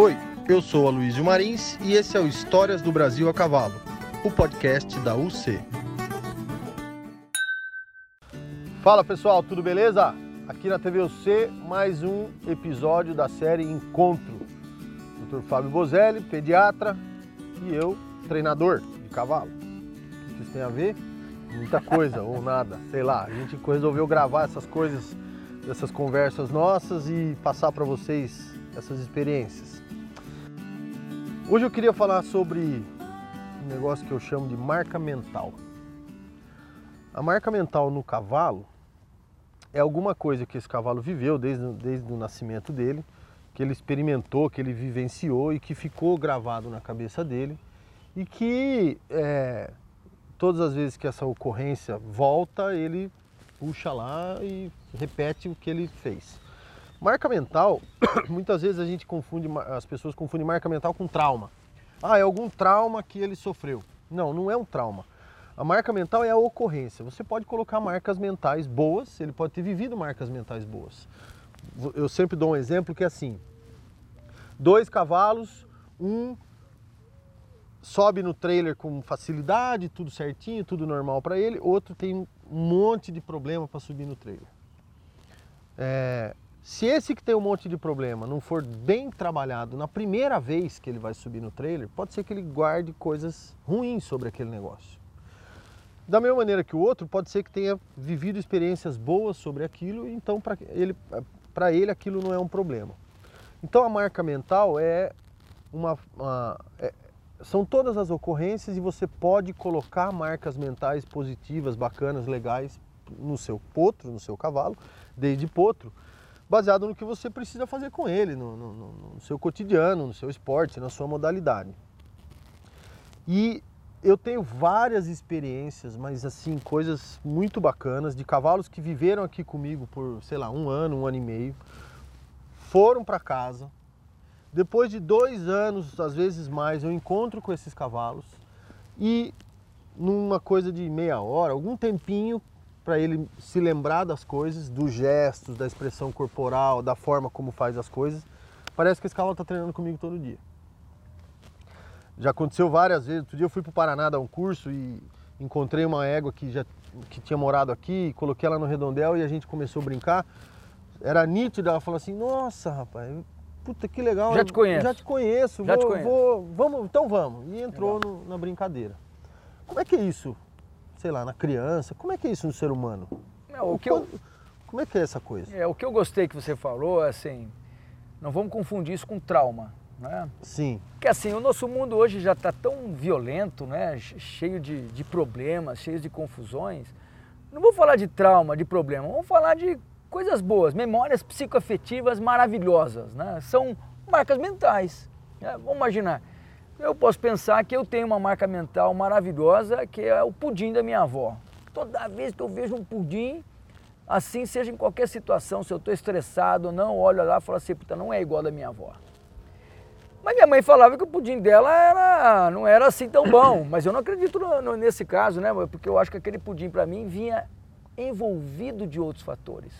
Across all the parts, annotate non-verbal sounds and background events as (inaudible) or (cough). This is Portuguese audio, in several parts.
Oi, eu sou Aloysio Marins e esse é o Histórias do Brasil a Cavalo, o podcast da UC. Fala pessoal, tudo beleza? Aqui na TV UC, mais um episódio da série Encontro. Dr. Fábio Bozelli, pediatra, e eu, treinador de cavalo. O que isso tem a ver? Muita coisa, ou nada, sei lá. A gente resolveu gravar essas coisas, essas conversas nossas e passar para vocês essas experiências. Hoje eu queria falar sobre um negócio que eu chamo de marca mental. A marca mental no cavalo é alguma coisa que esse cavalo viveu desde, desde o nascimento dele, que ele experimentou, que ele vivenciou e que ficou gravado na cabeça dele e que é, todas as vezes que essa ocorrência volta, ele puxa lá e repete o que ele fez. Marca mental, (coughs) muitas vezes a gente confunde, as pessoas confundem marca mental com trauma. Ah, é algum trauma que ele sofreu. Não, não é um trauma. A marca mental é a ocorrência. Você pode colocar marcas mentais boas, ele pode ter vivido marcas mentais boas. Eu sempre dou um exemplo que é assim: dois cavalos, um sobe no trailer com facilidade, tudo certinho, tudo normal para ele, outro tem um monte de problema para subir no trailer. É, se esse que tem um monte de problema não for bem trabalhado na primeira vez que ele vai subir no trailer, pode ser que ele guarde coisas ruins sobre aquele negócio. Da mesma maneira que o outro, pode ser que tenha vivido experiências boas sobre aquilo, então para ele, ele aquilo não é um problema. Então a marca mental é uma, uma é, são todas as ocorrências e você pode colocar marcas mentais positivas, bacanas, legais no seu potro, no seu cavalo, desde potro, baseado no que você precisa fazer com ele, no, no, no, seu cotidiano, no seu esporte, na sua modalidade. E eu tenho várias experiências, mas assim, coisas muito bacanas, de cavalos que viveram aqui comigo por, sei lá, um ano, um ano e meio, foram para casa. Depois de dois anos, às vezes mais, eu encontro com esses cavalos e numa coisa de meia hora, algum tempinho, para ele se lembrar das coisas, dos gestos, da expressão corporal, da forma como faz as coisas. Parece que esse cavalo está treinando comigo todo dia. Já aconteceu várias vezes. Outro dia eu fui para o Paraná dar um curso e encontrei uma égua que já que tinha morado aqui, coloquei ela no redondel e a gente começou a brincar. Era nítido, ela falou assim: Nossa, rapaz, puta que legal. Já te conheço. Já te conheço. Já vou, te conheço. Vou, vamos, então vamos. E entrou no, na brincadeira. Como é que é isso sei lá, na criança? Como é que é isso no ser humano? É, o que eu, como é que é essa coisa? É, o que eu gostei que você falou, assim, não vamos confundir isso com trauma, né? Sim. Porque assim, o nosso mundo hoje já está tão violento, né? Cheio de, de problemas, cheio de confusões. Não vou falar de trauma, de problema, vamos falar de coisas boas, memórias psicoafetivas maravilhosas, né? São marcas mentais. Né? Vamos imaginar, eu posso pensar que eu tenho uma marca mental maravilhosa, que é o pudim da minha avó. Toda vez que eu vejo um pudim, assim seja em qualquer situação, se eu estou estressado ou não, olho lá e falo assim, puta, não é igual da minha avó. Mas minha mãe falava que o pudim dela era, não era assim tão bom, (coughs) mas eu não acredito no, no, nesse caso, né? Porque eu acho que aquele pudim para mim vinha envolvido de outros fatores.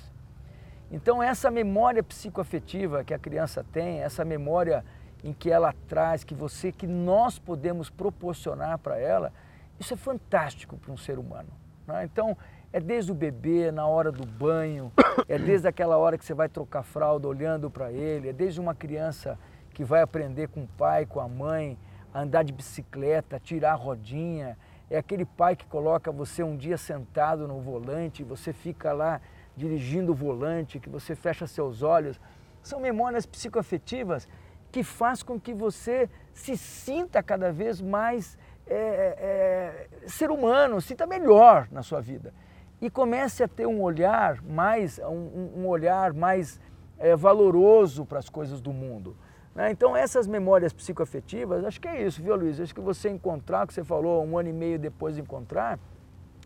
Então essa memória psicoafetiva que a criança tem, essa memória em que ela traz, que você, que nós podemos proporcionar para ela, isso é fantástico para um ser humano. Né? Então, é desde o bebê, na hora do banho, é desde aquela hora que você vai trocar fralda olhando para ele, é desde uma criança que vai aprender com o pai, com a mãe, a andar de bicicleta, tirar a rodinha, é aquele pai que coloca você um dia sentado no volante, você fica lá dirigindo o volante, que você fecha seus olhos. São memórias psicoafetivas que faz com que você se sinta cada vez mais é, é, ser humano, sinta melhor na sua vida e comece a ter um olhar mais, um, um olhar mais é, valoroso para as coisas do mundo. Né? Então essas memórias psicoafetivas, acho que é isso, viu Luiz? Acho que você encontrar, que você falou um ano e meio depois de encontrar,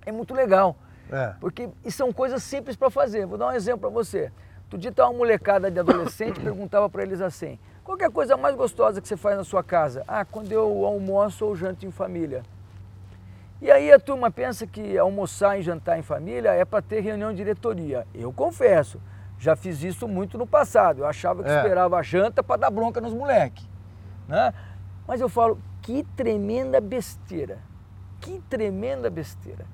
é muito legal. É. Porque são coisas simples para fazer. Vou dar um exemplo para você. Outro dia estava uma molecada de adolescente (coughs) perguntava para eles assim, qual é a coisa mais gostosa que você faz na sua casa? Ah, quando eu almoço ou janto em família. E aí a turma pensa que almoçar e jantar em família é para ter reunião de diretoria. Eu confesso, Já fiz isso muito no passado. Eu achava que É. esperava a janta para dar bronca nos moleques. Né? Mas eu falo, que tremenda besteira. Que tremenda besteira.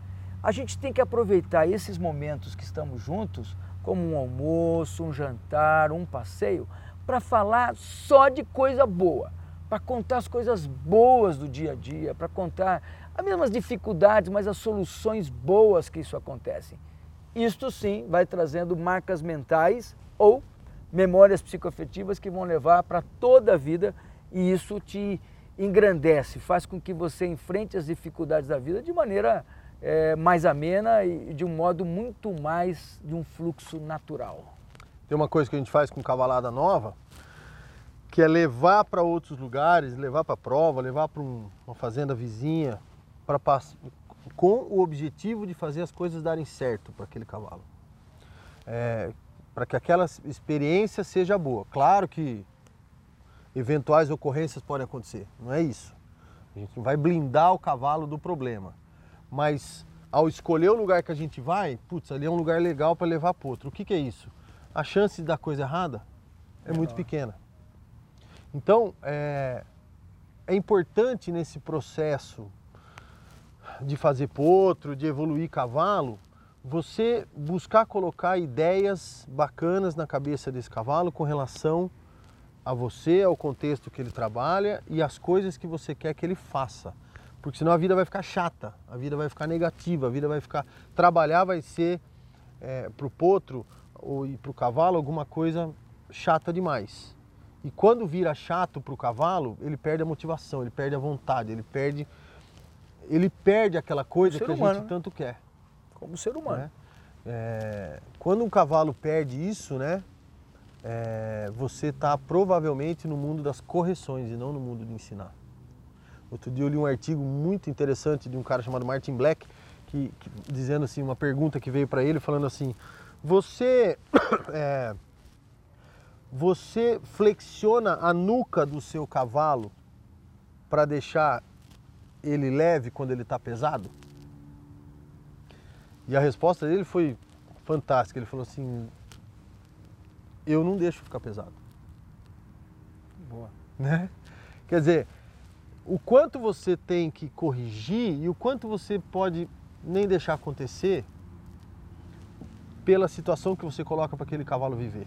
A gente tem que aproveitar esses momentos que estamos juntos, como um almoço, um jantar, um passeio, para falar só de coisa boa, para contar as coisas boas do dia a dia, para contar as mesmas dificuldades, mas as soluções boas que isso acontecem. Isto sim vai trazendo marcas mentais ou memórias psicoafetivas que vão levar para toda a vida e isso te engrandece, faz com que você enfrente as dificuldades da vida de maneira eh, mais amena e de um modo muito mais de um fluxo natural. Tem uma coisa que a gente faz com cavalada nova, que é levar para outros lugares, levar para prova, levar para um- uma fazenda vizinha, para com o objetivo de fazer as coisas darem certo para aquele cavalo. para que aquela experiência seja boa. Claro que eventuais ocorrências podem acontecer, não é isso. A gente não vai blindar o cavalo do problema, mas ao escolher o lugar que a gente vai, putz, ali é um lugar legal para levar para outro. O que, que é isso? A chance de dar coisa errada é muito Menor. pequena. Então, é, é importante nesse processo de fazer potro, de evoluir cavalo, você buscar colocar ideias bacanas na cabeça desse cavalo com relação a você, ao contexto que ele trabalha e às coisas que você quer que ele faça. Porque senão a vida vai ficar chata, a vida vai ficar negativa, a vida vai ficar. Trabalhar vai ser é, para o potro ou, para o cavalo alguma coisa chata demais. E quando vira chato para o cavalo, ele perde a motivação, ele perde a vontade, ele perde, ele perde aquela coisa que a humano, gente né? tanto quer. Como ser humano. né? É, quando um cavalo perde isso, né? é, você está provavelmente no mundo das correções e não no mundo de ensinar. Outro dia eu li um artigo muito interessante de um cara chamado Martin Black, que, que- dizendo assim, uma pergunta que veio para ele, falando assim, você, (coughs) é, você flexiona a nuca do seu cavalo para deixar ele leve quando ele está pesado? E a resposta dele foi fantástica. Ele falou assim: Eu não deixo ficar pesado. Boa. Né? Quer dizer, o quanto você tem que corrigir e o quanto você pode nem deixar acontecer pela situação que você coloca para aquele cavalo viver.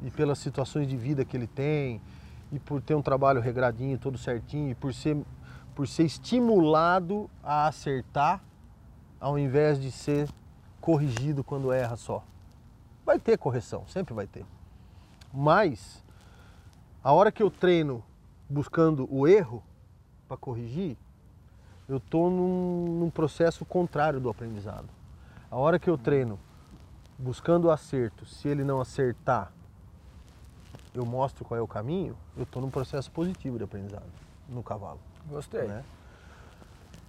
E pelas situações de vida que ele tem, e por ter um trabalho regradinho, todo certinho, e por ser, por ser estimulado a acertar ao invés de ser corrigido quando erra só. Vai ter correção, sempre vai ter. Mas a hora que eu treino buscando o erro para corrigir, eu estou num, num processo contrário do aprendizado. A hora que eu treino buscando o acerto, se ele não acertar, eu mostro qual é o caminho, eu estou num processo positivo de aprendizado no cavalo. Gostei. né?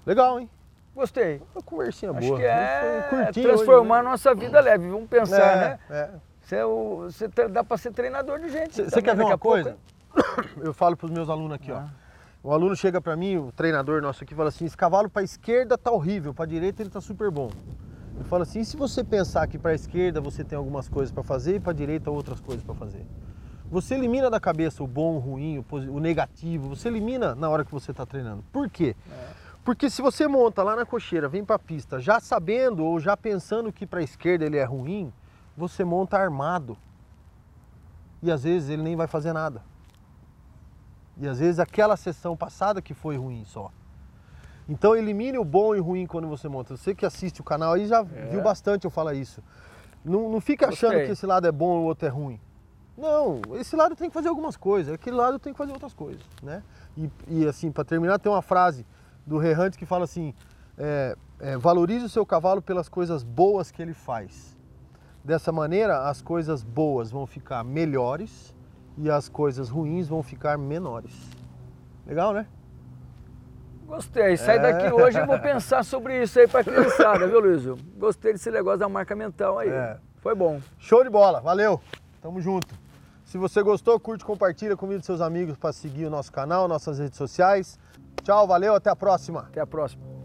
Legal, hein? Gostei. Uma conversinha Acho boa. que é curtinho transformar a hoje, né? nossa vida leve. Vamos pensar, É, né? é. Você, é o- você dá para ser treinador de gente. Você quer ver uma pouco, coisa? hein? (coughs) Eu falo para os meus alunos aqui, Ah. ó. O aluno chega para mim, o treinador nosso aqui, fala assim: esse cavalo para esquerda tá horrível, para direita ele tá super bom. Eu falo assim: e se você pensar que para a esquerda você tem algumas coisas para fazer e para a direita outras coisas para fazer? Você elimina da cabeça o bom, o ruim, o, negativo, você elimina na hora que você está treinando. Por quê? Porque se você monta lá na cocheira, vem para a pista, já sabendo ou já pensando que para a esquerda ele é ruim, você monta armado. E às vezes ele nem vai fazer nada. E às vezes aquela sessão passada que foi ruim só. Então elimine o bom e o ruim quando você monta. Você que assiste o canal aí já viu bastante eu falar isso. Não, não fica achando Gostei. que esse lado é bom e o outro é ruim. Não, esse lado tem que fazer algumas coisas, aquele lado tem que fazer outras coisas, né? E, e, assim, para terminar, tem uma frase do Rerrante que fala assim, é, é, valorize o seu cavalo pelas coisas boas que ele faz. Dessa maneira, as coisas boas vão ficar melhores e as coisas ruins vão ficar menores. Legal, né? Gostei. Sai É. daqui hoje e vou pensar sobre isso aí pra (laughs) criançada, viu, Luizio? Gostei desse negócio da marca mental aí. É. Foi bom. Show de bola, valeu, tamo junto. Se você gostou, curte, compartilha, convida seus amigos para seguir o nosso canal, nossas redes sociais. Tchau, valeu, até a próxima. Até a próxima.